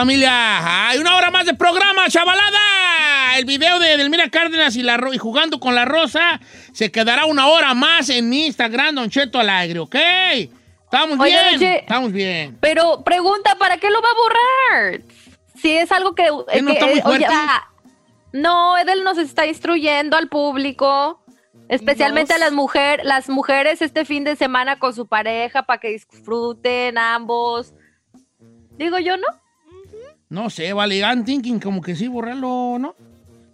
Familia. Hay una hora más de programa, chavalada. El video de Delmira Cárdenas y, la, y jugando con la rosa se quedará una hora más en mi Instagram, Don Cheto Alegre, ¿ok? Estamos Oye, bien. Che- Estamos bien. Pero pregunta, ¿para qué lo va a borrar? Si es algo que... ¿Qué, no está muy eh, ah, no, Edel nos está instruyendo al público, especialmente a las, mujer, las mujeres este fin de semana con su pareja para que disfruten ambos. Digo yo, ¿no? No sé, vale, I'm thinking como que sí, borrarlo, ¿no?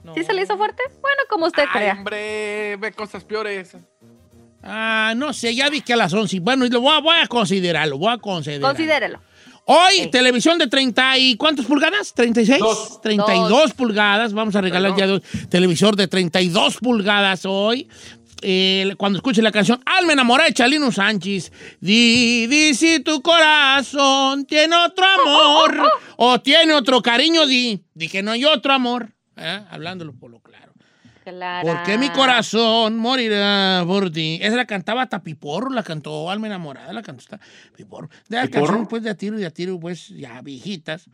No. ¿Sí se le hizo fuerte? Bueno, como usted Ay, crea. hombre, ve cosas peores. Ah, no sé, ya vi que a las 11. Bueno, lo voy a, voy a considerarlo, voy a considerarlo. Considérelo. Hoy, Sí. televisión de 30 y ¿cuántas pulgadas? ¿36? Dos. 32 pulgadas. Vamos a regalar ya dos televisor de 32 pulgadas hoy. Eh, cuando escuche la canción Alma enamorada de Chalino Sánchez. Di, di si tu corazón tiene otro amor o tiene otro cariño, di. Di que no hay otro amor. ¿Eh? Hablándolo por lo claro. Claro. Porque mi corazón morirá por ti. Esa la cantaba hasta Piporro, la cantó Alma Enamorada, la cantó hasta Piporro. De las ¿Piporro? canciones, pues, de a tiro y de a tiro, pues, ya viejitas,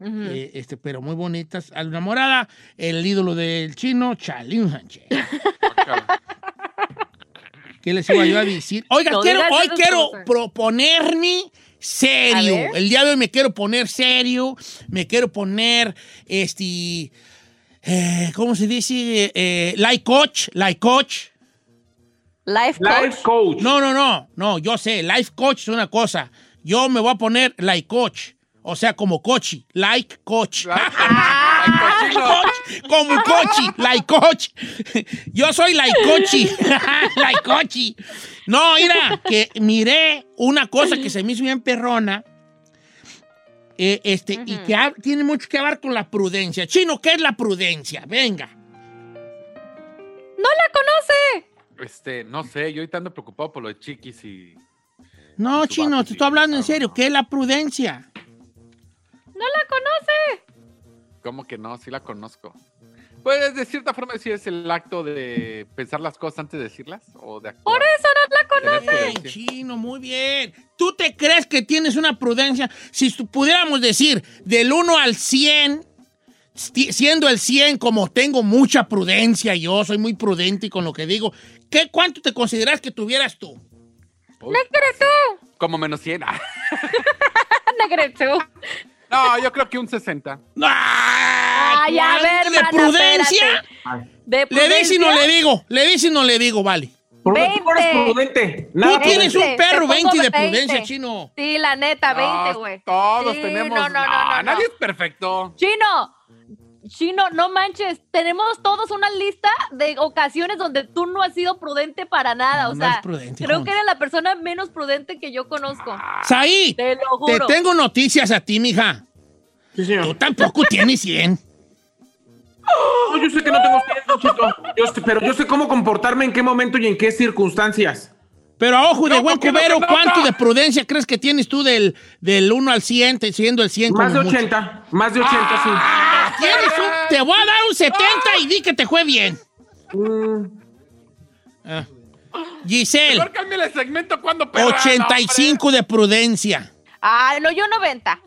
eh, este, pero muy bonitas. Alma Enamorada, el ídolo del chino, Chalín Sánchez. ¿Qué les iba yo a decir? Oiga, No quiero, digas hoy quiero cosas. proponerme serio. A. El día de hoy me quiero poner serio, me quiero poner, este, eh, ¿cómo se dice? Eh, like coach, like coach. Life coach. Life coach. No, no, no, no, yo sé, life coach es una cosa. Yo me voy a poner like coach, o sea, como cochi, like coach. Coach, como cochi, like coach. Yo soy like cochi, like cochi. No, mira, que miré una cosa que se me hizo bien perrona. eh, este, y que tiene mucho que ver con la prudencia. Chino, ¿qué es la prudencia? Venga. ¡No la conoce! Este, no sé, yo ahorita ando preocupado por lo de chiquis y. No, Su Chino, te estoy hablando en serio. no. ¿Qué es la prudencia? ¡No la conoce! ¿Cómo que no? Sí la conozco. Pues de cierta forma sí es el acto de pensar las cosas antes de decirlas o de actuar. Por eso no la Tener conoce. Bien, prudencia. chino, muy bien. ¿Tú te crees que tienes una prudencia? Si pudiéramos decir del 1 al 100, sti- siendo el 100 como tengo mucha prudencia, yo soy muy prudente y con lo que digo, ¿qué, ¿cuánto te consideras que tuvieras tú? Uy, ¡Negretu! como menos 100. ¡Negretu! No, yo creo que un 60. Ay, a ver, ¿De mana, prudencia? ¿De Le di si no prudencia? le digo, le di si no le digo, vale. Por tú eres 20. prudente. Tú Nada tienes prudente. un perro te pongo 20 de 20. prudencia, chino. Sí, la neta, 20, No, güey. Todos Sí, tenemos. No, no, no, no, no. Nadie es perfecto. Chino, Chino, no manches. Tenemos todos una lista de ocasiones donde tú no has sido prudente para nada. No, o no sea, prudente, creo que eres la persona menos prudente que yo conozco. Saí, Te lo te juro. tengo noticias a ti, mija. Sí, Tú señor. tampoco tienes 100. No, yo sé que no tengo tiempo, Chito. Yo sé- pero yo sé cómo comportarme en qué momento y en qué circunstancias. Pero a ojo de No, buen no cubero. ¿cuánto de prudencia crees que tienes tú del, del 1 al 100, te- siendo el 100 Más de como mucho? 80. Más de 80, sí. Ah, tienes un- te voy a dar un 70 y di que te fue bien. Ah. Giselle, Mejor cambia el segmento cuando perra, 85 de prudencia. Ay, no, yo 90.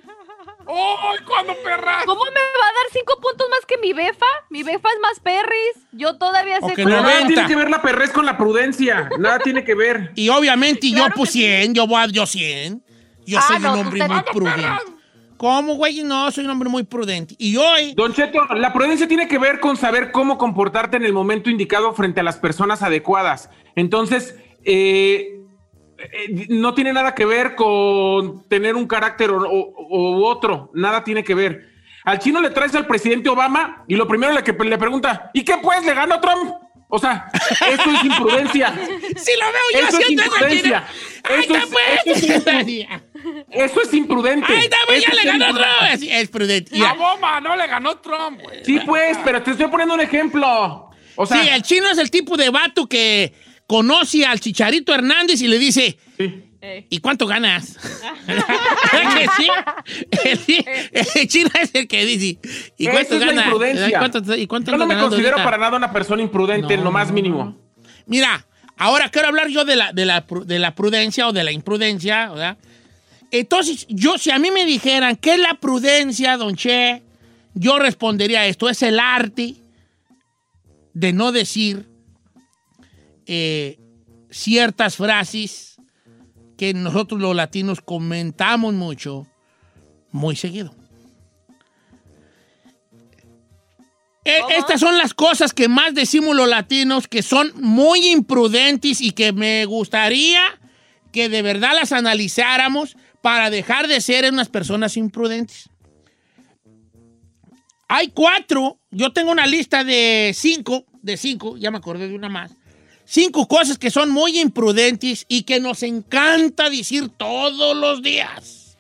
no, hombre. ¡Ay, cuando perra! ¿Cómo me va a dar 5 puntos mi befa, mi befa es más perris. Yo todavía sé cómo- Pero nada 90. tiene que ver la perrez con la prudencia. Nada tiene que ver. Y obviamente Claro yo pues que sí. 100, yo voy a yo 100. Yo Ah, soy no, un hombre muy prudente. ¿Cómo, güey? No, soy un hombre muy prudente. Y hoy, Don Cheto, la prudencia tiene que ver con saber cómo comportarte en el momento indicado frente a las personas adecuadas. Entonces, eh, eh, no tiene nada que ver con tener un carácter o, otro. Nada tiene que ver. Al chino le traes al presidente Obama y lo primero le, que le pregunta, ¿y qué pues? ¿Le ganó Trump? O sea, eso es imprudencia. si lo veo yo Eso es imprudencia. Eso es- eso es Eso es imprudente. Ahí está, pues, ya le ganó otro. Es, es prudente. A Ya. bomba, no le ganó Trump, güey. Sí, pues, pero te estoy poniendo un ejemplo. O sea, sí, el chino es el tipo de vato que conoce al Chicharito Hernández y le dice, sí. ¿y cuánto ganas? ¿Que sí? El, chino es el que dice, ¿y cuánto Esa es la ganas? imprudencia. ¿Y cuánto, y cuánto Yo no me considero ahorita? para nada una persona imprudente en lo más mínimo. Mira, ahora quiero hablar yo de la, de la, de la prudencia o de la imprudencia, ¿verdad? Entonces, yo, si a mí me dijeran, ¿qué es la prudencia, don Che? Yo respondería esto, es el arte de no decir eh, ciertas frases que nosotros los latinos comentamos mucho, muy seguido. E- Estas son las cosas que más decimos los latinos que son muy imprudentes y que me gustaría que de verdad las analizáramos para dejar de ser unas personas imprudentes. Hay cuatro, yo tengo una lista de cinco, de cinco, ya me acordé de una más. Cinco cosas que son muy imprudentes y que nos encanta decir todos los días.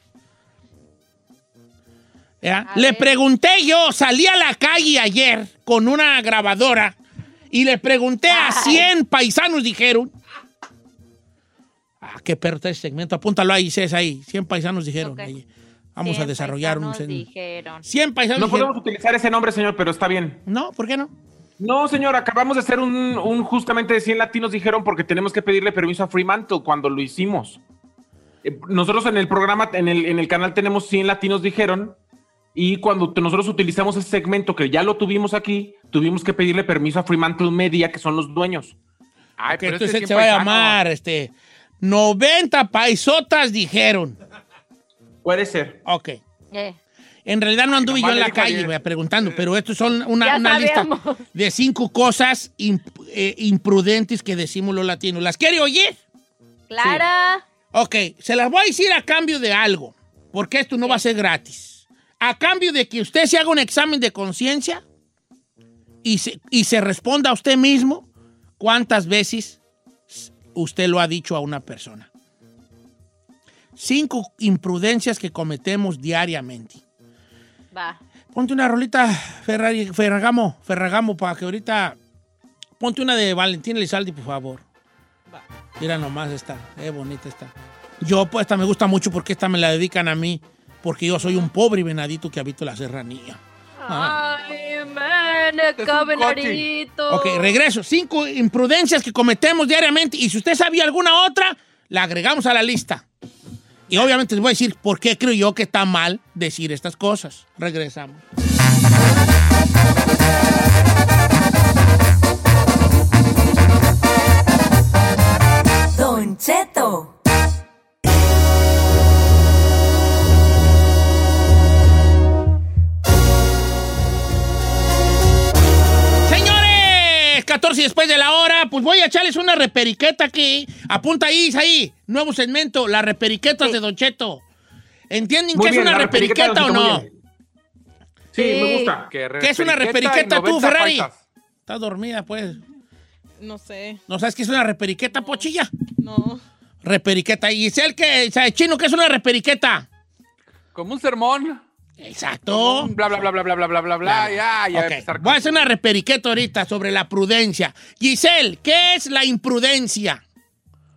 ¿Ya? Le pregunté yo, salí a la calle ayer con una grabadora y le pregunté a Ay. 100 paisanos, dijeron. Ah, qué perro está ese segmento, apúntalo ahí, César, ahí. 100 paisanos dijeron. Ahí. Vamos a desarrollar un... dijeron. 100 paisanos No dijeron. podemos utilizar ese nombre, señor, pero está bien. No, ¿por qué no? No, señor, acabamos de hacer un, un justamente de 100 latinos dijeron porque tenemos que pedirle permiso a Fremantle cuando lo hicimos. Eh, Nosotros en el programa, en el, en el canal tenemos 100 latinos dijeron y cuando nosotros utilizamos ese segmento que ya lo tuvimos aquí, tuvimos que pedirle permiso a Fremantle Media, que son los dueños. Ay, pero entonces este se va a llamar, este... 90 paisotas dijeron. Puede ser. Ok. Eh, En realidad no anduve yo en la calle ayer. preguntando, pero estos son una, lista de cinco cosas imp- eh, imprudentes que decimos los latinos. ¿Las quiere oír? Clara. Ok, se las voy a decir a cambio de algo, porque esto no va a ser gratis. A cambio de que usted se haga un examen de conciencia y se, y se responda a usted mismo cuántas veces usted lo ha dicho a una persona. Cinco imprudencias que cometemos diariamente. Va. Ponte una rolita Ferrari, Ferragamo, Ferragamo, para que ahorita... Ponte una de Valentín Elizalde, por favor. Mira nomás esta, qué bonita está. Yo, pues, esta me gusta mucho porque esta me la dedican a mí, porque yo soy un pobre venadito que habito la serranía. Ay. Ok, regreso. Cinco imprudencias que cometemos diariamente y si usted sabía alguna otra, la agregamos a la lista. Y obviamente les voy a decir por qué creo yo que está mal decir estas cosas. Regresamos. Don Cheto. 14 después de la hora, pues voy a echarles una reperiqueta aquí. Apunta ahí, ahí, nuevo segmento, las reperiquetas de Don Cheto. ¿Entienden Muy qué es una reperiqueta, reperiqueta o no? Sí, Sí. me gusta. ¿Qué es una reperiqueta tú, 90 Ferrari? paisas. Estás dormida, pues. No sé, ¿No sabes qué es una reperiqueta, pochilla? no. Reperiqueta. ¿Y es el que, sabe chino, qué es una reperiqueta? Como un sermón. Exacto. Bla, bla, bla, bla, bla, bla, bla, bla, bla. Ya, ya. Ok, empezar Voy a hacer una reperiqueta ahorita sobre la prudencia. Giselle, ¿qué es la imprudencia?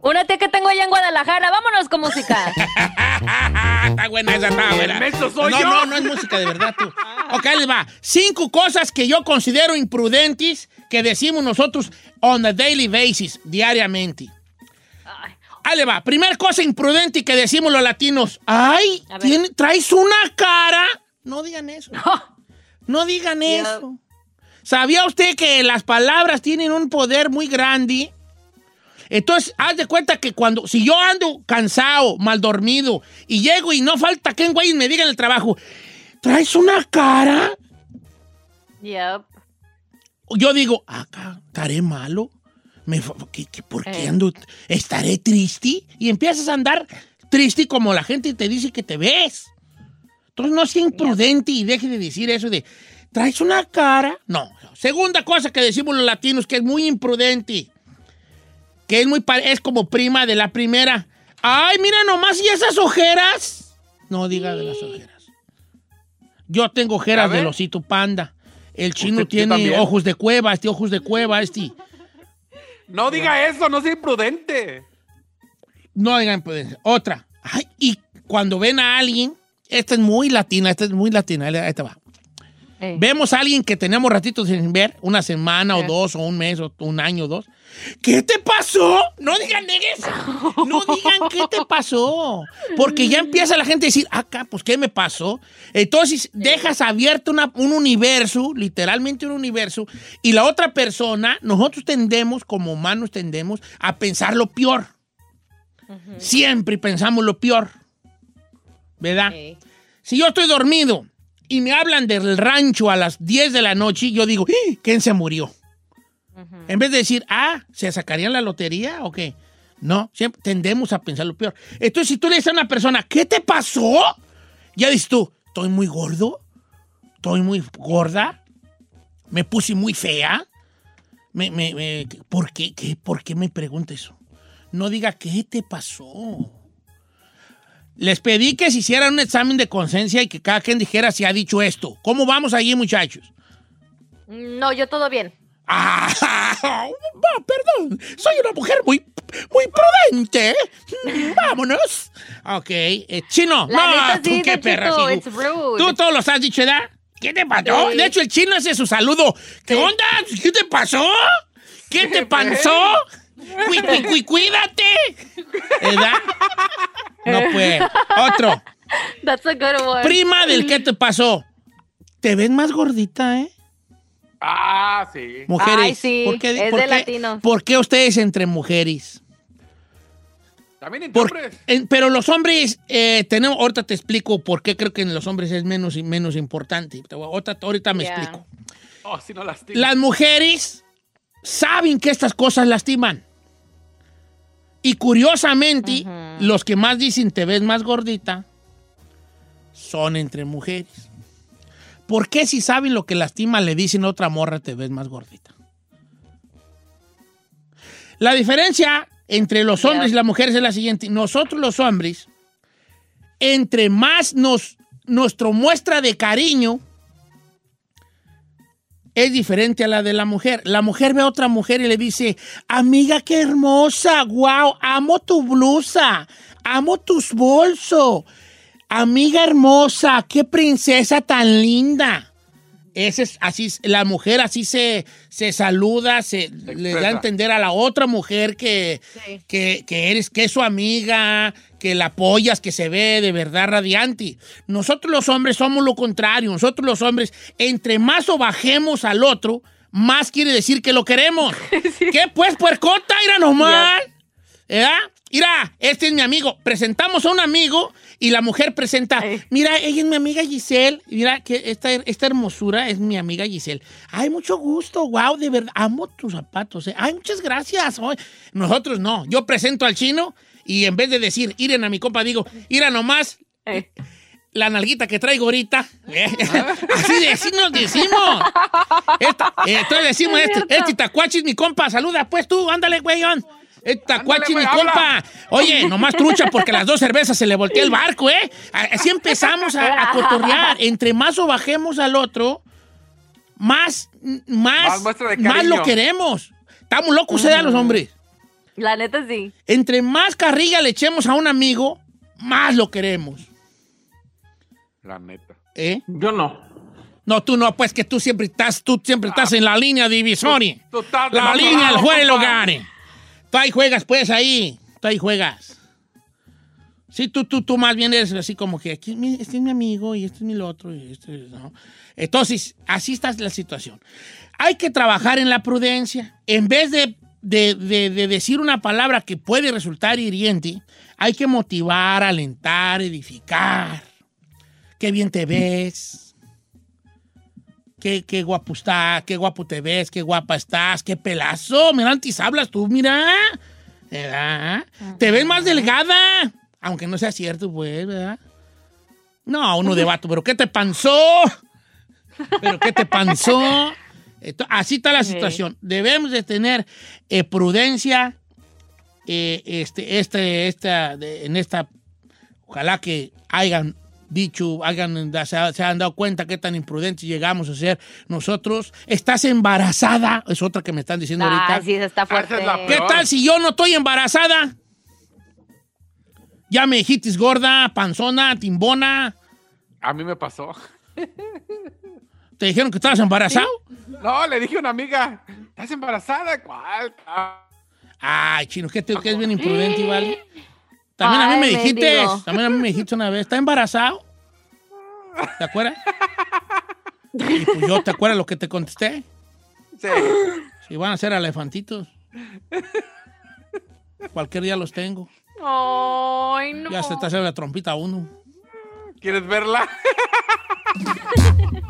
Una tía que tengo allá en Guadalajara. Vámonos con música. está buena esa, está buena. Soy no, yo. no, no es música de verdad tú. Ok, ahí les va. Cinco cosas que yo considero imprudentes que decimos nosotros on a daily basis, diariamente. Ahí le va. Primer cosa imprudente que decimos los latinos. Ay, tiene- traes una cara. No digan eso. No digan eso. ¿Sabía usted que las palabras tienen un poder muy grande? Entonces, haz de cuenta que cuando, si yo ando cansado, mal dormido, y llego y no falta que un güey me diga en el trabajo, ¿traes una cara? Yep. Yo digo, acá, estaré malo. Me, fa- ¿qué- qué- ¿Por qué Eh. ando? ¿Estaré triste? Y empiezas a andar triste como la gente te dice que te ves. Entonces no sea imprudente y deje de decir eso de, ¿traes una cara? No. Segunda cosa que decimos los latinos que es muy imprudente, que es, muy, es como prima de la primera. Ay, mira nomás, ¿y esas ojeras? No diga de las ojeras. Yo tengo ojeras del osito panda. El chino tiene ojos de cueva, este ojos de cueva, este. No diga eso, no sea imprudente. No digan pues, Otra. Ay, y cuando ven a alguien, esta es muy latina, esta es muy latina, ahí esta va. Vemos a alguien que tenemos ratitos sin ver, una semana o dos, o un mes, o un año o dos. ¿Qué te pasó? No digan negues. No digan qué te pasó. Porque ya empieza la gente a decir, acá, pues, ¿qué me pasó? Entonces, dejas abierto una- un universo, literalmente un universo, y la otra persona, nosotros tendemos, como humanos tendemos, a pensar lo peor. Siempre pensamos lo peor. ¿Verdad? Eh. Si yo estoy dormido y me hablan del rancho a las 10 de la noche, yo digo, "¡Ah! ¿quién se murió? En vez de decir, ah, ¿se sacarían la lotería o qué? No, siempre tendemos a pensar lo peor. Entonces, si tú le dices a una persona, ¿qué te pasó? Ya dices tú, estoy muy gordo, estoy muy gorda, me puse muy fea. Me, me- me- ¿por, qué, qué- ¿Por qué me pregunta eso? No diga, ¿qué te pasó? Les pedí que se hicieran un examen de conciencia y que cada quien dijera si ha dicho esto. ¿Cómo vamos allí, muchachos? No, yo todo bien. Ah, perdón. Soy una mujer muy, muy prudente. Mm, Vámonos. Ok. eh, chino. La no, tú sí, qué perra. It's tú- todos los has dicho, ¿verdad? ¿Qué te pasó? Sí. De hecho, el chino hace su saludo. ¿Qué Sí. onda? ¿Qué te pasó? ¿Qué te pasó? Cui- cui- cuídate. ¿Verdad? No, pues. Otro. That's a good one. Prima del ¿qué te pasó? Te ves más gordita, ¿eh? Ah, sí. Mujeres. Ay, sí, ¿por qué, es por de qué- latinos. ¿Por qué ustedes entre mujeres? También en Por- hombres. en- pero los hombres, eh, tenemos, ahorita te explico por qué creo que en los hombres es menos y menos importante. Ahorita, ahorita me Yeah. explico. Oh, si no lastima. Las mujeres saben que estas cosas lastiman. Y curiosamente, los que más dicen te ves más gordita son entre mujeres. ¿Por qué si saben lo que lastima le dicen a otra morra te ves más gordita? La diferencia entre los hombres Yeah. y las mujeres es la siguiente. Nosotros los hombres, entre más nos, nuestro muestra de cariño es diferente a la de la mujer. La mujer ve a otra mujer y le dice, amiga, qué hermosa, wow, amo tu blusa, amo tus bolsos, amiga hermosa, qué princesa tan linda. Ese es así, la mujer así se, se saluda, se, le da a entender a la otra mujer que, Sí. que, que eres, que es su amiga, que la apoyas, que se ve de verdad radiante. Nosotros los hombres somos lo contrario. Nosotros los hombres, entre más o bajemos al otro, más quiere decir que lo queremos. ¿Qué pues, puercota? Mira nomás. ¿Verdad? Mira, este es mi amigo. Presentamos a un amigo y la mujer presenta, Ay. mira, ella es mi amiga Giselle. Mira, que esta, esta hermosura es mi amiga Giselle. Ay, mucho gusto, wow, de verdad. Amo tus zapatos. eh. Ay, muchas gracias. Ay, Nosotros no. Yo presento al chino y en vez de decir, iren a mi compa, digo, ira nomás Eh. la nalguita que traigo ahorita. eh, así, de- así nos decimos. Esta- eh, entonces decimos, Es este, este tacuachi es mi compa. Saluda, pues tú, ándale, güeyón. Este tacuachi es mi compa. Oye, nomás trucha porque las dos cervezas se le voltea el barco, ¿eh? Así empezamos a, a cotorrear. Entre más o bajemos al otro, más, más, Más de más lo queremos. Estamos locos, ¿eh, los hombres? La neta sí. Entre más carrilla le echemos a un amigo, más lo queremos. La neta. ¿Eh? Yo no. No, tú no, pues que tú siempre estás, tú siempre estás en la línea divisoria. Tú- tú estás La línea del compa. hogar. Tú ahí juegas, pues, ahí. Tú ahí juegas. Sí, tú, tú, tú más bien eres así como que aquí este es mi amigo y este es mi lo otro. Y este, ¿no? Entonces, así está la situación. Hay que trabajar en la prudencia. En vez de, de- de- de decir una palabra que puede resultar hiriente, hay que motivar, alentar, edificar. Qué bien te ves. Qué, qué guapo está, qué guapo te ves, qué guapa estás, qué pelazo. Mira, antes hablas tú, mira. ¿Verdad? Te ves más delgada. Aunque no sea cierto, pues, ¿verdad? No, uno de vato, pero ¿qué te panzó? ¿Pero qué te panzó? Así está la Sí. situación. Debemos de tener eh, prudencia eh, este, este, esta, de- en esta... Ojalá que hayan dicho, hayan, se, ha- se han dado cuenta qué tan imprudentes llegamos a ser nosotros. ¿Estás embarazada? Es otra que me están diciendo ahorita. Ay, sí, está Ah, fuerte. ¿Qué tal si yo no estoy embarazada? Ya me dijiste gorda, panzona, timbona. A mí me pasó. ¿Te dijeron que estabas embarazado? No, le dije a una amiga, ¿estás embarazada? ¿Cuál? Ay, chino, que, te- que es bien imprudente, ¿vale? También a mí me dijiste, mendigo. también a mí me dijiste una vez, ¿está embarazado? ¿Te acuerdas? Y pues yo, ¿te acuerdas lo que te contesté? Sí. Si van a ser elefantitos. Cualquier día los tengo. Ay, no. Ya se está haciendo la trompita a uno. ¿Quieres verla?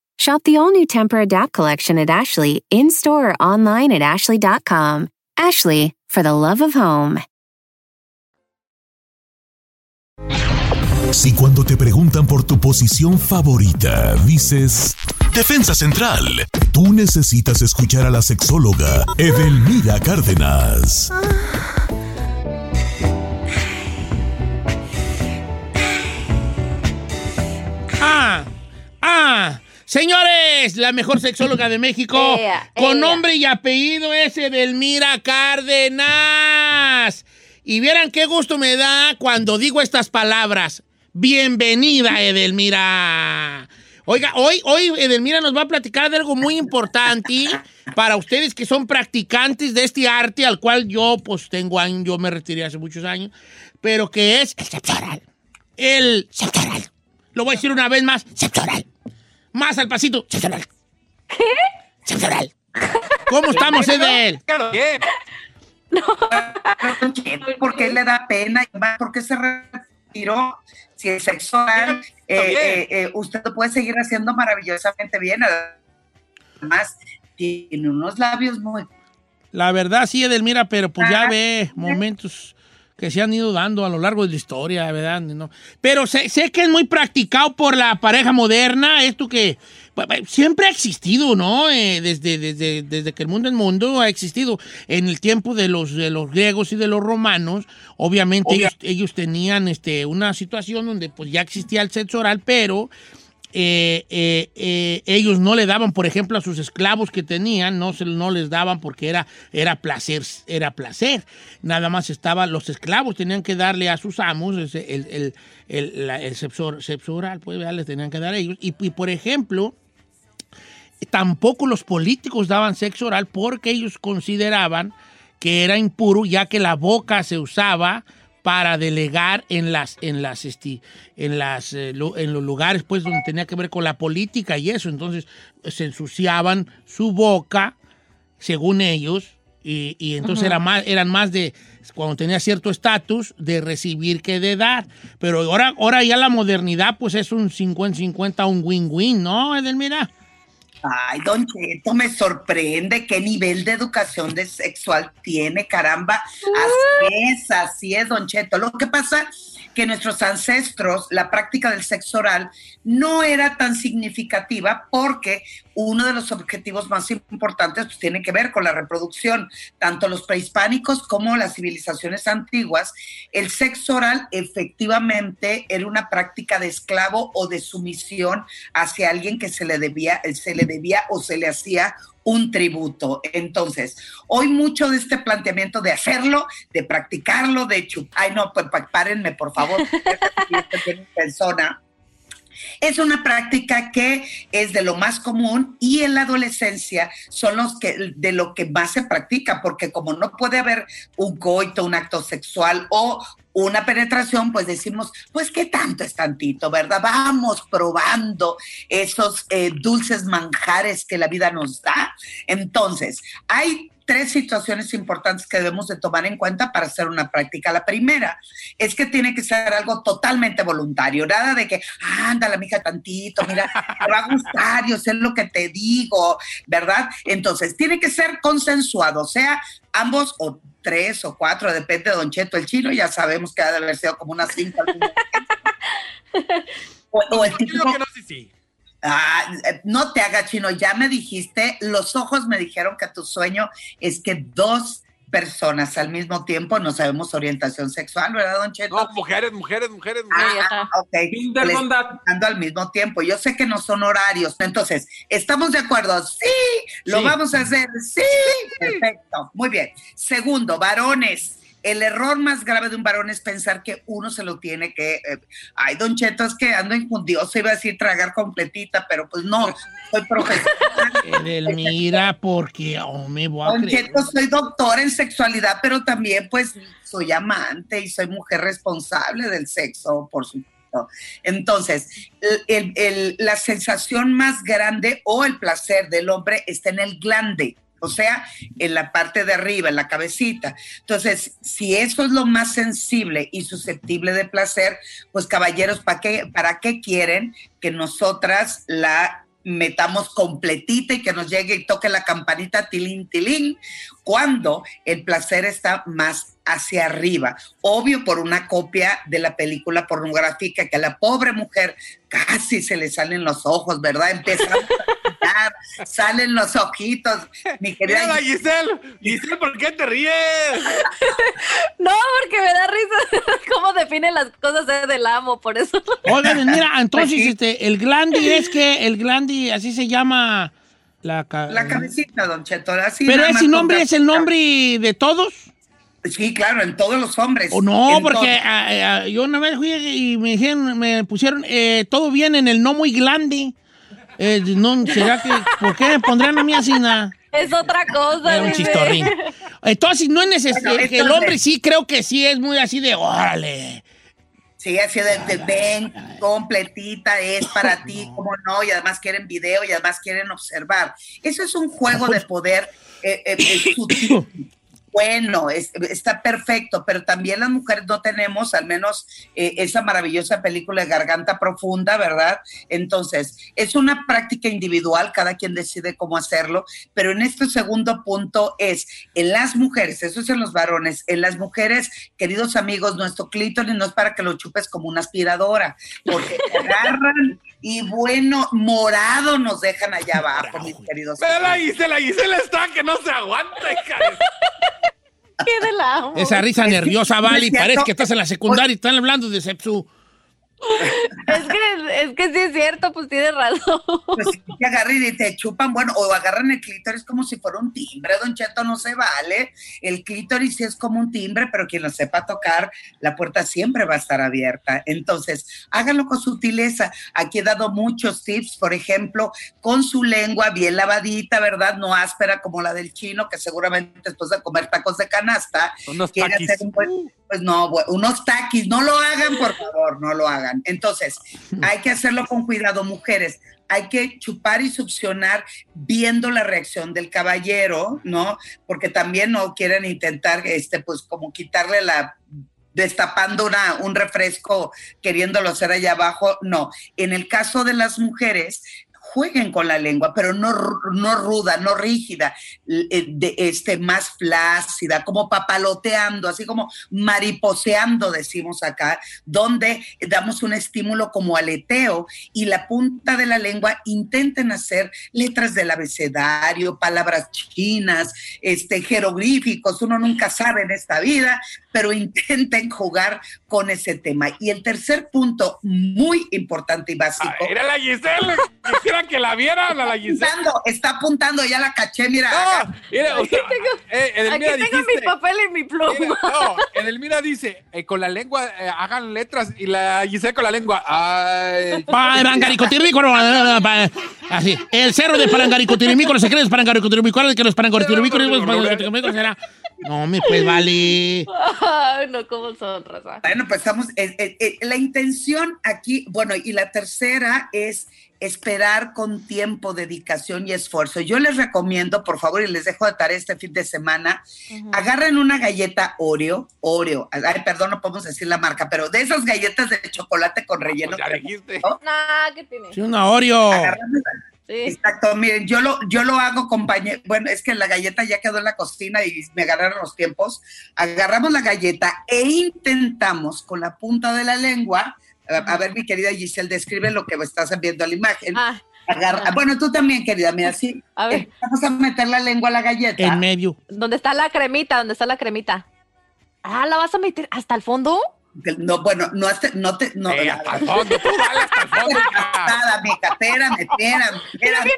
Shop the all new Temper Adapt collection at Ashley in store or online at ashley.com. Ashley, for the love of home. Si cuando te preguntan por tu posición favorita dices Defensa Central, tú necesitas escuchar a la sexóloga Edelmira Cárdenas. Señores, la mejor sexóloga de México, Ella, con ella. nombre y apellido ese Edelmira Cárdenas. Y vieran qué gusto me da cuando digo estas palabras. Bienvenida, Edelmira. Oiga, hoy, hoy Edelmira nos va a platicar de algo muy importante para ustedes que son practicantes de este arte al cual yo, pues, tengo años, yo me retiré hace muchos años, pero que es el sexo oral. El sexo oral. Lo voy a decir una vez más, sexo oral. Más al pasito, sexo oral. ¿Qué? Sexo oral. ¿Cómo estamos, Edel? Claro, bien. ¿Por qué le da pena? ¿Por qué se retiró? Si es sexual, eh, eh, eh, usted lo puede seguir haciendo maravillosamente bien. Además, tiene unos labios muy... La verdad, sí, Edelmira, pero pues ya ve momentos que se han ido dando a lo largo de la historia, ¿verdad? No. Pero sé, sé que es muy practicado por la pareja moderna, esto que siempre ha existido, ¿no? Eh, desde, desde, desde que el mundo es mundo ha existido. En el tiempo de los, de los griegos y de los romanos, obviamente ellos, ellos tenían este, una situación donde pues ya existía el sexo oral, pero eh, eh, eh, ellos no le daban, por ejemplo, a sus esclavos que tenían, no, se, no les daban porque era, era placer, era placer. Nada más estaban, los esclavos tenían que darle a sus amos el, el, el, el sexo, oral, pues, les tenían que dar a ellos. Y, y, por ejemplo, tampoco los políticos daban sexo oral porque ellos consideraban que era impuro, ya que la boca se usaba para delegar en las en las en las eh, en los lugares pues donde tenía que ver con la política y eso. Entonces se ensuciaban su boca según ellos y, entonces era más, eran más de cuando tenía cierto estatus de recibir que de dar. Pero ahora ahora ya la modernidad pues es un 50-50 un win-win ¿no Edelmira? Ay, don Cheto, me sorprende qué nivel de educación de sexual tiene, caramba. Así es, así es, don Cheto. Lo que pasa que nuestros ancestros, la práctica del sexo oral no era tan significativa porque uno de los objetivos más importantes pues, tiene que ver con la reproducción. Tanto los prehispánicos como las civilizaciones antiguas, el sexo oral efectivamente era una práctica de esclavo o de sumisión hacia alguien que se le debía, se le debía o se le hacía un tributo. Entonces, hoy mucho de este planteamiento de hacerlo, de practicarlo, de chupar, ay no, pues párenme por favor, persona. Es una práctica que es de lo más común y en la adolescencia son los que de lo que más se practica, porque como no puede haber un coito, un acto sexual o una penetración, pues decimos, pues qué tanto es tantito, ¿verdad? Vamos probando esos eh, dulces manjares que la vida nos da. Entonces, hay tres situaciones importantes que debemos de tomar en cuenta para hacer una práctica. La primera es que tiene que ser algo totalmente voluntario, nada de que, ándale, mija, tantito, mira, te va a gustar, yo sé lo que te digo, ¿verdad? Entonces, tiene que ser consensuado, sea, ambos o tres o cuatro, depende de Don Cheto. El chino ya sabemos que ha de haber sido como una cinta. o, el típico, no, sí. Ah, no te haga chino, ya me dijiste, los ojos me dijeron que tu sueño es que dos personas al mismo tiempo, no sabemos orientación sexual, ¿verdad, Don Cheto? No, mujeres, mujeres, mujeres, mujeres. Ah, ok. al mismo tiempo. Yo sé que no son horarios. Entonces, ¿estamos de acuerdo? Sí, lo vamos a hacer. Sí. Perfecto. Muy bien. Segundo, varones el error más grave de un varón es pensar que uno se lo tiene que. Eh, ay, Don Cheto, es que ando se iba a decir tragar completita, pero pues no, soy profesional. mira, porque oh, me voy a Don Cheto, soy doctora en sexualidad, pero también, pues, soy amante y soy mujer responsable del sexo, por supuesto. Entonces, la sensación más grande o el placer del hombre está en el glande o sea, en la parte de arriba, en la cabecita. Entonces, si eso es lo más sensible y susceptible de placer, pues caballeros, ¿para qué, quieren que nosotras la metamos completita y que nos llegue y toque la campanita tilín, tilín, cuando el placer está más hacia arriba. Obvio por una copia de la película pornográfica que a la pobre mujer casi se le salen los ojos, ¿verdad? Empieza a salen los ojitos. Mi querida Giselle, Giselle, ¿por qué te ríes? no, porque me da risa cómo define las cosas del amo, por eso. Oigan, mira, entonces este, el glandi es que el glandi así se llama la, la cabecita, don Cheto. Pero ese nombre es el nombre de todos. Sí, claro, en todos los hombres. O no, porque ah, ah, yo una vez fui y me dijeron, me pusieron eh, todo bien en el no muy glandi. Eh, no, ¿será que, ¿Por qué me pondrían a mí así nada? Es otra cosa. Es un chistorrín. Entonces, no es necesario. el hombre sí creo que sí es muy así de órale. Sí, así de, ven, completita, es para ti, como no, y además quieren video y además quieren observar. Eso es un juego de poder eh, eh, bueno, es- está perfecto, pero también las mujeres no tenemos, al menos eh, esa maravillosa película de Garganta Profunda, ¿verdad? Entonces, es una práctica individual, cada quien decide cómo hacerlo, pero en este segundo punto es, en las mujeres, eso es en los varones, en las mujeres, queridos amigos, nuestro clítoris no es para que lo chupes como una aspiradora, porque te agarran y bueno, morado nos dejan allá abajo, mis queridos. Ve la Gisela, Gisela está que no se aguanta, hija. ¿Qué de la? Esa risa nerviosa, Vali, parece que estás en la secundaria y están hablando de Sepsu. Es que, es que sí es cierto, pues tiene razón. Pues si te agarran y te chupan, bueno, o agarran el clítoris como si fuera un timbre, Don Cheto, no se vale. El clítoris sí es como un timbre, pero quien lo sepa tocar, la puerta siempre va a estar abierta. Entonces, háganlo con sutileza. Aquí he dado muchos tips, por ejemplo, con su lengua bien lavadita, ¿verdad? No áspera como la del chino, que seguramente después de comer tacos de canasta, Unos quiere taquis. hacer un buen- pues no, unos taquis, no lo hagan, por favor, no lo hagan. Entonces, hay que hacerlo con cuidado, mujeres. Hay que chupar y succionar viendo la reacción del caballero, ¿no? Porque también no quieren intentar, este, pues, como quitarle la destapando una, un refresco queriéndolo hacer allá abajo. No, en el caso de las mujeres, jueguen con la lengua, pero no, no ruda, no rígida, eh, de, este, más flácida, como papaloteando, así como mariposeando, decimos acá, donde damos un estímulo como aleteo y la punta de la lengua intenten hacer letras del abecedario, palabras chinas, este, jeroglíficos, uno nunca sabe en esta vida, pero intenten jugar con ese tema. Y el tercer punto, muy importante y básico, Ah, Era la Gisela. Quisiera que la vieran a la Gisela. apuntando, está apuntando, ya la caché, mira. No, mira, usted, eh, Aquí Edelmira tengo mi papel y mi pluma. Mira, no, Edelmira dice, eh, con la lengua eh, hagan letras y la Gisela con la lengua. Ay. Así. El cerro de Parangaricotirimícolo, se cree es Parangaricotirimícolo, que los Parangaricotirimícolos será. No, me pues vale. Ay, no, ¿cómo son, raza? Bueno, pues estamos, eh, eh, eh, la intención aquí, bueno, y la tercera es esperar con tiempo, dedicación y esfuerzo. Yo les recomiendo, por favor, y les dejo de tarea este fin de semana, agarren una galleta Oreo, Oreo, ay, perdón, no podemos decir la marca, pero de esas galletas de chocolate con relleno. ya dijiste. Nah, ¿qué tiene? Sí, una Oreo. Agarramos-. Exacto, miren, yo lo, yo lo hago, compañero. Bueno, es que la galleta ya quedó en la cocina y me agarraron los tiempos. Agarramos la galleta e intentamos con la punta de la lengua. A, a ver, mi querida Giselle, describe lo que estás viendo en la imagen. Ah, Agarra- ah. bueno, tú también, querida, mira, sí. A ver. Vamos a meter la lengua a la galleta. En medio. ¿dónde está la cremita? ¿Dónde está la cremita? Ah, ¿la vas a meter hasta el fondo? No, bueno, no, hasta- no te. No, Eh, hasta el fondo, tú dale hasta el fondo. hija. Nada, mica, espérame, espérame, espérame.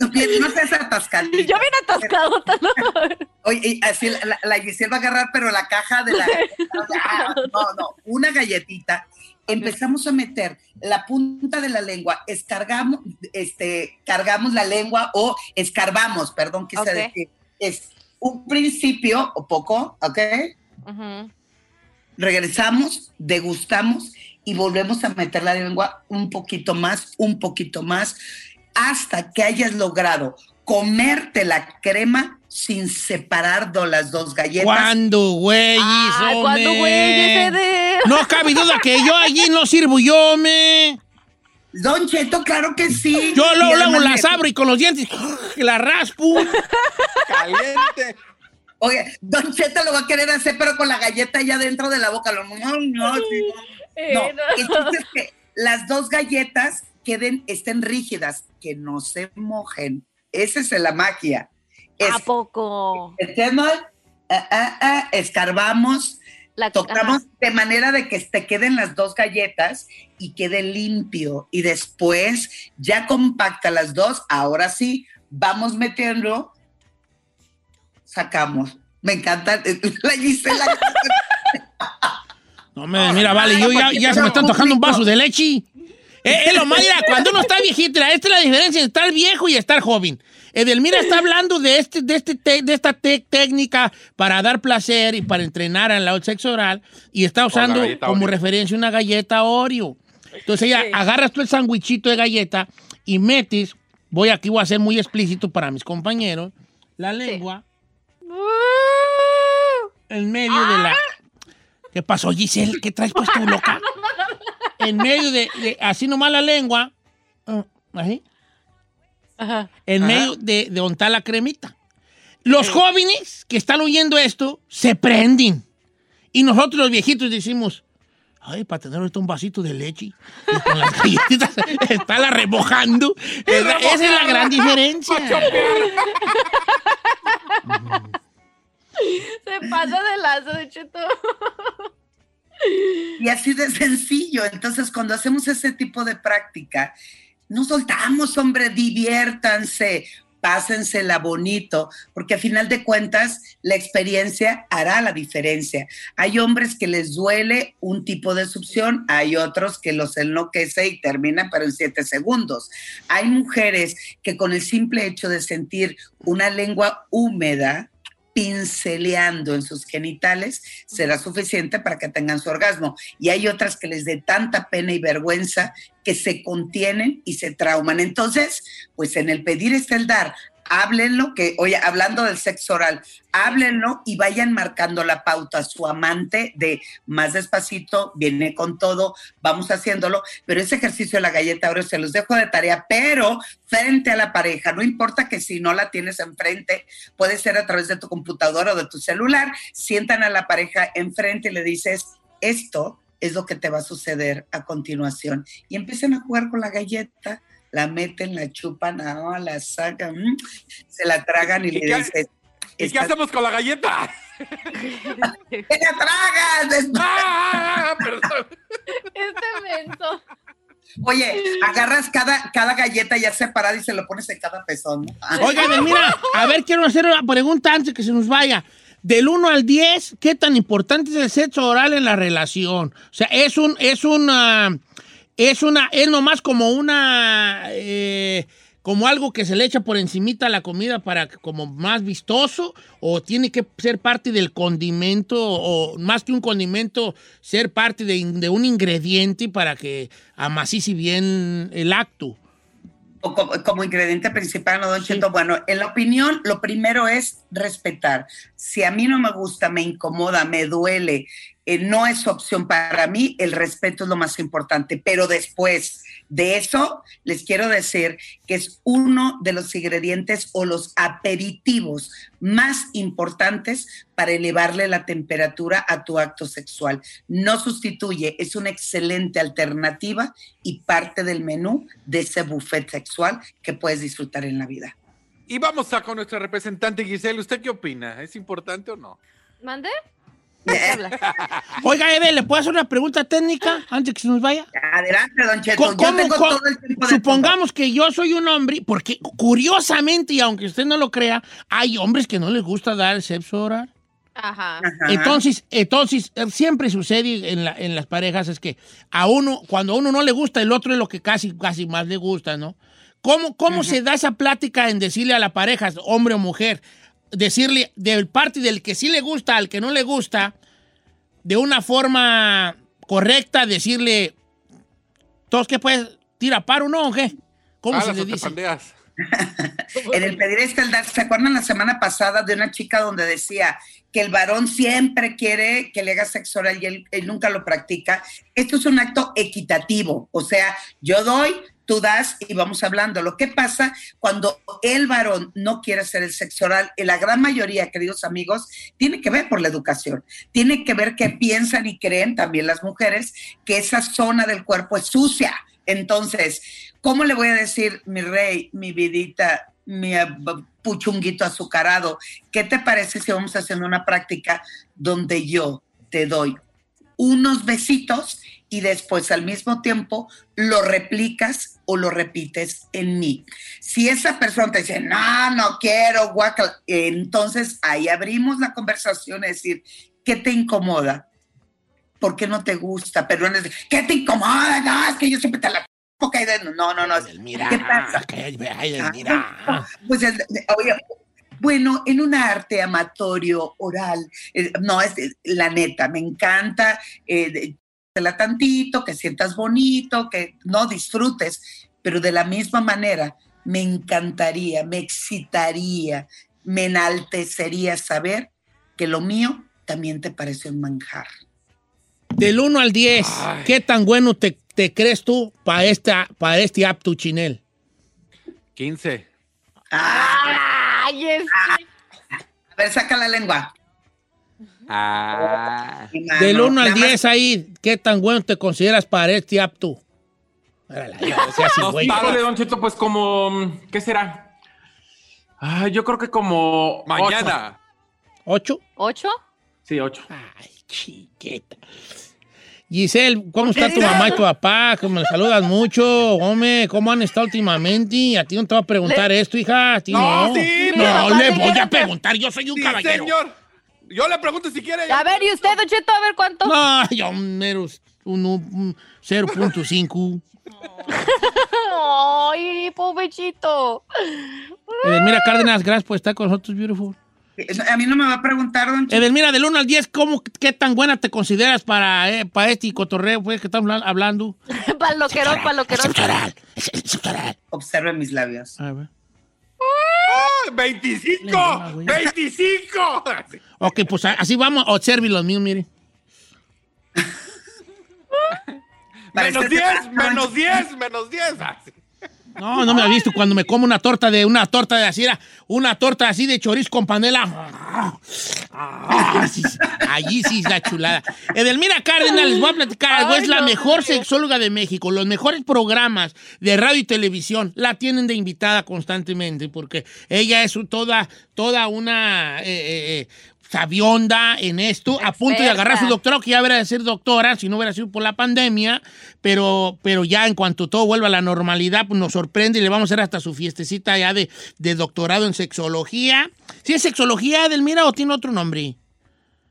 No, no seas atascadita. Yo bien atascado. Oye, y así la, la- Giselle va a agarrar, pero la caja de la. Ah, no, no, una galletita. Empezamos a meter la punta de la lengua, escargamos, este, cargamos la lengua o escarbamos, perdón, quise Ok. decir. Es un principio o poco, ¿ok? Ujú. Regresamos, degustamos y volvemos a meter la lengua un poquito más, un poquito más, hasta que hayas logrado comerte la crema sin separar las dos galletas. ¿Cuándo, güey? ¿cuándo, güey? No cabe duda que yo allí no sirvo yo, me. Don Cheto, claro que sí. Yo luego, luego las abro y con los dientes la raspo. Caliente. Oye, Don Cheto lo va a querer hacer, pero con la galleta ya dentro de la boca. Lo- No, no, sí, no. Eh, No, no. el chiste es que las dos galletas queden, estén rígidas, que no se mojen. Esa es la magia. Es, ¿A poco? metemos, ah, ah, ah, escarbamos, La, tocamos ajá. de manera de que te queden las dos galletas y quede limpio. Y después ya compacta las dos. Ahora sí, vamos metiendo, sacamos. Me encanta la Gisela. No me, mira, vale, yo ya, ya se me está tocando un vaso de leche. Eh, Es lo más, mira, cuando uno está viejito, esta es la diferencia de estar viejo y estar joven. Edelmira está hablando de, este, de, este te- de esta te- técnica para dar placer y para entrenar al sexo oral y está usando como Oreo. referencia una galleta Oreo. Entonces ella Sí. agarras tú el sandwichito de galleta y metes, voy aquí, voy a ser muy explícito para mis compañeros, la lengua. En medio de la... ¿Qué pasó, Giselle? ¿Qué traes puesto, loca? En medio de, de- así nomás la lengua, ah, así, Ajá. en medio de, de está la cremita. Los jóvenes que están oyendo esto se prenden. Y nosotros los viejitos decimos, ay, para tener ahorita un vasito de leche y con las galletitas está remojando. Esa esa es la gran diferencia. Se pasa de lazo, de. Y así de sencillo. Entonces, cuando hacemos ese tipo de práctica, no soltamos, hombre, diviértanse, pásensela bonito, porque a final de cuentas la experiencia hará la diferencia. Hay hombres que les duele un tipo de succión, hay otros que los enloquece y terminan, pero en siete segundos. Hay mujeres que con el simple hecho de sentir una lengua húmeda, pinceleando en sus genitales será suficiente para que tengan su orgasmo. Y hay otras que les dé tanta pena y vergüenza que se contienen y se trauman. Entonces, pues en el pedir está el dar. Háblenlo, que, oye, hablando del sexo oral, háblenlo y vayan marcando la pauta su amante de más despacito, viene con todo, vamos haciéndolo, pero ese ejercicio de la galleta ahora se los dejo de tarea, pero frente a la pareja, no importa que si no la tienes enfrente, puede ser a través de tu computadora o de tu celular, sientan a la pareja enfrente y le dices, esto es lo que te va a suceder a continuación. Y empiezan a jugar con la galleta, la meten, la chupan, ah, la sacan, mm, se la tragan y, ¿Y le qué- dices, ¿Y qué "Estás- hacemos con la galleta? ¡Que la tragas! Después- ¡Ah! Perdón. Este menso. Oye, agarras cada, cada galleta ya separada y se lo pones en cada pezón. ¿no? Ah, Oiga, mira, a ver, quiero hacer una pregunta antes que se nos vaya. Del 1 al 10, ¿qué tan importante es el sexo oral en la relación? O sea, es un, es una, es una, es nomás como una, eh, como algo que se le echa por encimita a la comida para que como más vistoso, o tiene que ser parte del condimento, o más que un condimento, ser parte de, de un ingrediente para que amacice bien el acto. Como, como ingrediente principal, ¿no, Don Cheto? Bueno, en la opinión, lo primero es respetar. Si a mí no me gusta, me incomoda, me duele, eh, no es opción para mí, el respeto es lo más importante. Pero después de eso, les quiero decir que es uno de los ingredientes o los aperitivos más importantes para elevarle la temperatura a tu acto sexual. No sustituye, es una excelente alternativa y parte del menú de ese buffet sexual que puedes disfrutar en la vida. Y vamos a con nuestra representante Giselle. ¿Usted qué opina? ¿Es importante o no? ¿Mande? Oiga, Eve, ¿le puedo hacer una pregunta técnica antes que se nos vaya? Adelante, Don Cheto. Co- Yo ¿cómo- tengo cómo- todo el tiempo de Supongamos que yo soy un hombre, porque curiosamente, y aunque usted no lo crea, hay hombres que no les gusta dar el sexo oral. Ajá. Entonces, entonces eh, siempre sucede en, la- en las parejas es que a uno, cuando a uno no le gusta, el otro es lo que casi, casi más le gusta, ¿no? ¿Cómo, cómo se da esa plática en decirle a la pareja, hombre o mujer, decirle del parte del que sí le gusta al que no le gusta, de una forma correcta, decirle, ¿todos qué puedes? ¿Tira paro o no o qué? ¿Cómo Ah, se le dice? En el pedir este el dar, ¿se acuerdan la semana pasada de una chica donde decía que el varón siempre quiere que le haga sexo oral y él, él nunca lo practica? Esto es un acto equitativo, o sea, yo doy, tú das y vamos hablando. Lo que pasa cuando el varón no quiere hacer el sexo oral, la gran mayoría, queridos amigos, tiene que ver por la educación, tiene que ver que piensan y creen también las mujeres que esa zona del cuerpo es sucia. Entonces, ¿cómo le voy a decir, mi rey, mi vidita, mi eh, puchunguito azucarado? ¿Qué te parece si vamos haciendo una práctica donde yo te doy unos besitos y después al mismo tiempo lo replicas o lo repites en mí? Si esa persona te dice, no, no quiero, guacal, entonces ahí abrimos la conversación, es decir, ¿qué te incomoda? ¿Por qué no te gusta? Pero no es ¿qué te incomoda? No, es que yo siempre te la idea. No, no, no. Mira, ¿Qué pasa? ay, Ah, mira. Pues, oye, bueno, en un arte amatorio, oral, eh, no, es la neta, me encanta, eh, de- la tantito, que sientas bonito, que no disfrutes, pero de la misma manera me encantaría, me excitaría, me enaltecería saber que lo mío también te parece un manjar. Del 1 al 10, ¿qué tan bueno te, te crees tú para esta, para este app tu chinel? 15. Ay, es A ver, saca la lengua. Ah. Del 1 al Nada más- 10 ahí, ¿qué tan bueno te consideras para este app tú? Órale, ya, o sea, así, güey. Híjole, Don Cheto, pues como, ¿qué será? Ah, yo creo que como Mañana. ¿Ocho? ¿Ocho? Sí, ocho. Ay, chiquita. Giselle, ¿cómo está tu mamá y tu papá? Que me saludas mucho. Hombre, ¿cómo han estado últimamente? A ti no te voy a preguntar esto, hija. A ti no. No, sí, no, no, le voy a preguntar. Yo soy un Sí, caballero. señor. Yo le pregunto si quiere. A ver, ¿y usted, Don Cheto? A ver cuánto. No, yo mero un, un 0.5. Ay, pobrecito. Edelmira Cárdenas, gracias por estar con nosotros, beautiful. A mí no me va a preguntar, don Cheto. Edelmira, del 1 al 10, ¿cómo, ¿qué tan buena te consideras para, eh, para este cotorreo pues, que estamos habla- hablando? Paloquerón, paloquerón. Sexual, sexual. Observe mis labios. A ver. ¡Ah, ¡25! güey. ¡25! Ok, pues así vamos. Observe los míos, mire. Menos que- 10, menos 10, menos 10. Ah, sí. No, no me ha visto cuando me como una torta de una torta de así, era una torta así de chorizo con panela. Ah, allí sí es la chulada. Edelmira Cárdenas, les voy a platicar algo. Es la mejor sexóloga de México. Los mejores programas de radio y televisión la tienen de invitada constantemente porque ella es toda, toda una eh, eh, eh, sabionda en esto, a punto de agarrar su doctorado, que ya hubiera de ser doctora, si no hubiera sido por la pandemia, pero, pero ya en cuanto todo vuelva a la normalidad, pues nos sorprende y le vamos a hacer hasta su fiestecita ya de, de doctorado en sexología. ¿Sí es sexología, Edelmira, o tiene otro nombre?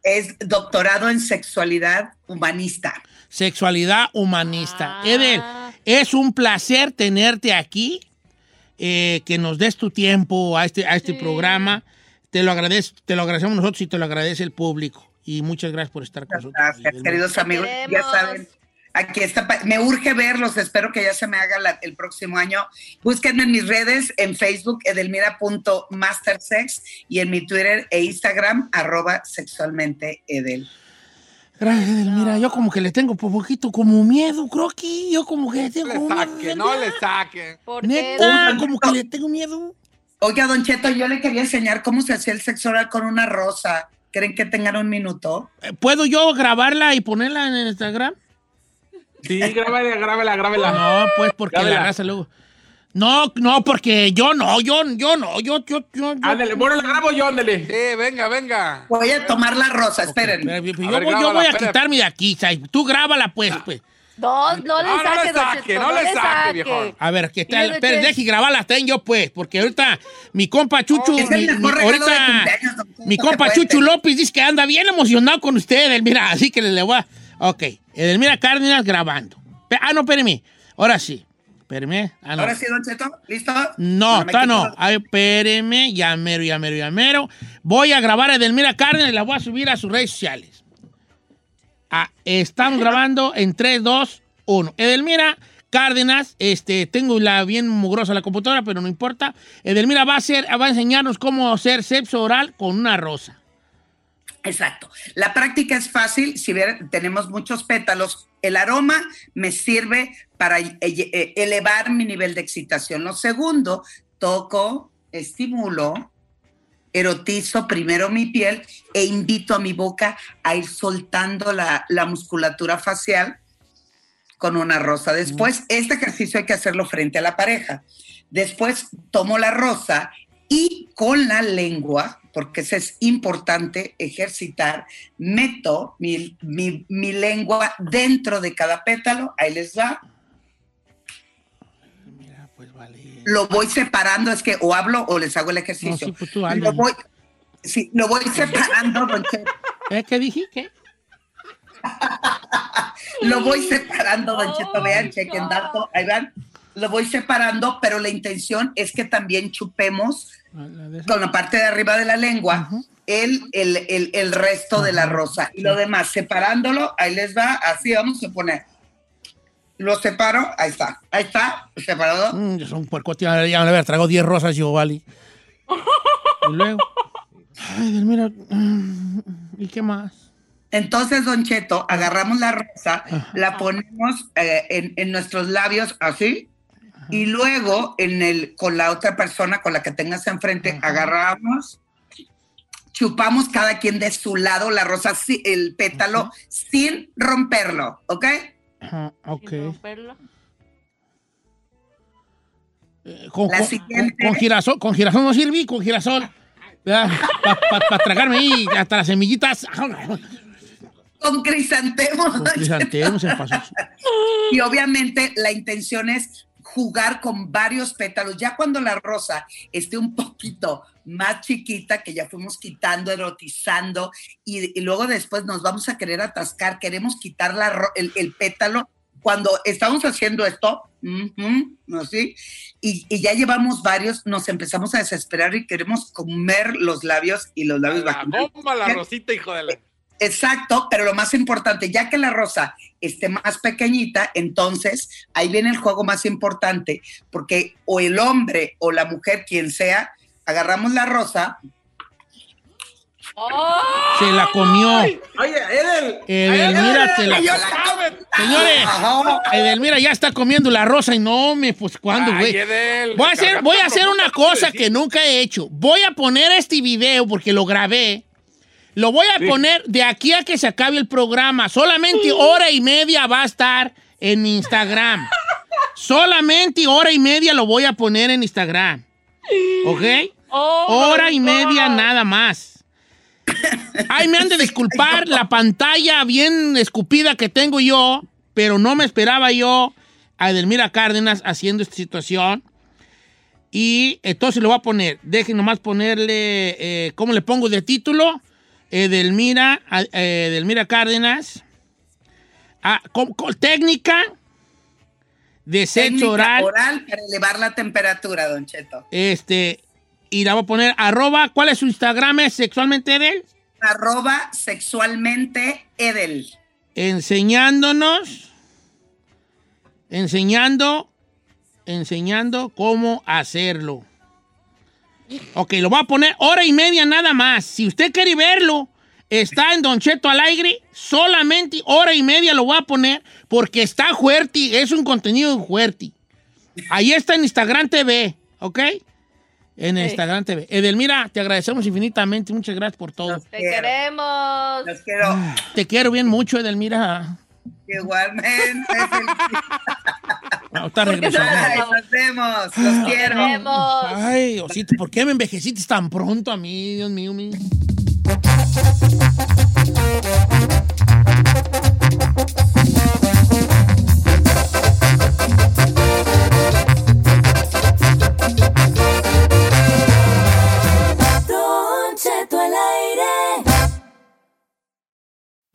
Es doctorado en sexualidad humanista. Sexualidad humanista. Ah. Edel, es un placer tenerte aquí, eh, que nos des tu tiempo a este, a este Sí. programa. Te lo, agradez- te lo agradecemos nosotros y te lo agradece el público. Y muchas gracias por estar con nosotros. Gracias, queridos amigos. Ya saben, aquí está. Me urge verlos. Espero que ya se me haga la- el próximo año. Búsquenme en mis redes, en Facebook, edelmira.mastersex y en mi Twitter e Instagram, arroba sexualmente edel. Gracias, Edelmira. Yo como que le tengo por poquito como miedo, creo que yo como que le tengo No le miedo. saque, no le saque. ¿Por qué? Neta, como que le tengo miedo. Oiga, Don Cheto, yo le quería enseñar cómo se hacía el sexo oral con una rosa. ¿Creen que tengan un minuto? Eh, ¿Puedo yo grabarla y ponerla en Instagram? Sí, grábala, grábala, grábala. No, pues porque la raza luego. No, no, porque yo no, yo, yo no, yo, yo, yo. yo- Ándale, bueno, la grabo yo, ándale. Sí, venga, venga. Voy a tomar la rosa, esperen. yo, A ver, voy, yo voy a espera. quitarme de aquí, Sai. Tú grábala, pues, pues. No, no le No, no le saque, Don saque, Cheto, no le saque, viejo. A ver, ¿qué tal? Mire, Espera, che. deje grabarla ten yo, pues, porque ahorita mi compa Chuchu, Es el mi- mejor mi- ahorita mi que compa Chuchu tener. López dice que anda bien emocionado con usted, Edelmira, así que le, le voy a... Ok, Edelmira Cárdenas grabando. Pe- Ah, no, espérame. Ahora sí. Espérame. Ah, no. Ahora sí, Don Cheto, ¿listo? No, está no. las- Ay, espéreme, ya mero, ya mero, ya mero. Voy a grabar a Edelmira Cárdenas y la voy a subir a sus redes sociales. Ah, estamos grabando en 3, 2, 1. Edelmira Cárdenas, este, tengo la bien mugrosa la computadora, pero no importa. Edelmira va a, hacer, va a enseñarnos cómo hacer sexo oral con una rosa. Exacto. La práctica es fácil. Si ver, tenemos muchos pétalos, el aroma me sirve para eh, eh, elevar mi nivel de excitación. Lo segundo, toco, estimulo, erotizo primero mi piel e invito a mi boca a ir soltando la, la musculatura facial con una rosa. Después, este ejercicio hay que hacerlo frente a la pareja. Después tomo la rosa y con la lengua, porque eso es importante ejercitar, meto mi, mi- mi lengua dentro de cada pétalo, ahí les va, Mira, pues vale. Lo voy separando, es que o hablo o les hago el ejercicio. No, sí, pues tú lo, voy, sí, lo voy separando, don Cheto. ¿Eh, ¿Qué dije? ¿Qué? Lo voy separando, Don Cheto, vean, chequen dato, ahí van. Lo voy separando, pero la intención es que también chupemos Ah, con la parte de arriba de la lengua el, el, el, el resto de la rosa. Y sí. lo demás, separándolo, ahí les va, así vamos a poner. Lo separo, ahí está, ahí está, separado. Mm, yo soy un puercote, ya ya me haber tragado 10 rosas yo, vale. Y luego... Ay, Edelmira. mm, ¿Y qué más? Entonces, Don Cheto, agarramos la rosa, la ponemos eh, en, en nuestros labios así, y luego en el, con la otra persona con la que tengas enfrente, agarramos, chupamos cada quien de su lado la rosa, el pétalo, sin romperlo, ¿ok? Ajá, ok. Sin romperlo. Eh, Con, La con- siguiente. con girasol, con girasol no sirve, con girasol. Para tragarme ahí hasta las semillitas. Con crisantemos. Con crisantemos en pasos. Y obviamente la intención es jugar con varios pétalos. Ya cuando la rosa esté un poquito más chiquita, que ya fuimos quitando, erotizando, y, y luego después nos vamos a querer atascar, queremos quitar la el, el pétalo. Cuando estamos haciendo esto, ujú, así, y, y ya llevamos varios, nos empezamos a desesperar y queremos comer los labios y los labios bomba, la rosita, hijo de la. Exacto, pero lo más importante, ya que la rosa esté más pequeñita, entonces ahí viene el juego más importante, porque o el hombre o la mujer, quien sea, agarramos la rosa, Se la comió. Oye, Edel. Edelmira, te la Señores, Ajá. Edelmira ya está comiendo la rosa y no me, pues, ¿cuándo, güey? Voy a hacer, voy a hacer una cosa que nunca he hecho. Voy a poner este video porque lo grabé. Lo voy a poner de aquí a que se acabe el programa. Solamente hora y media va a estar en Instagram. Solamente hora y media lo voy a poner en Instagram. ¿Ok? Oh, Hora y media nada más. Ay, me han de disculpar la pantalla bien escupida que tengo yo, pero no me esperaba yo a Edelmira Cárdenas haciendo esta situación. Y entonces le voy a poner, dejen nomás ponerle, eh, ¿cómo le pongo de título? Edelmira, eh, Edelmira Cárdenas. Ah, con- con- técnica de sexo técnica oral. oral para elevar la temperatura, Don Cheto. Este, y la voy a poner arroba, ¿cuál es su Instagram? ¿Es sexualmente Edel? Arroba sexualmente Edel. Enseñándonos, enseñando, enseñando cómo hacerlo. Ok, lo voy a poner hora y media nada más. Si usted quiere verlo, está en Don Cheto al aire. Solamente hora y media lo voy a poner porque está fuerte. Es un contenido fuerte. Ahí está en Instagram TV, ¿ok? En Instagram TV. Edelmira, te agradecemos infinitamente. Muchas gracias por todo. Te queremos. Los quiero Te quiero bien mucho, Edelmira. igualmente. Ahorita regresamos. Ay, nos vemos. Los quiero. queremos. Ay, Osito, ¿por qué me envejeciste tan pronto a mí, Dios mío? mío?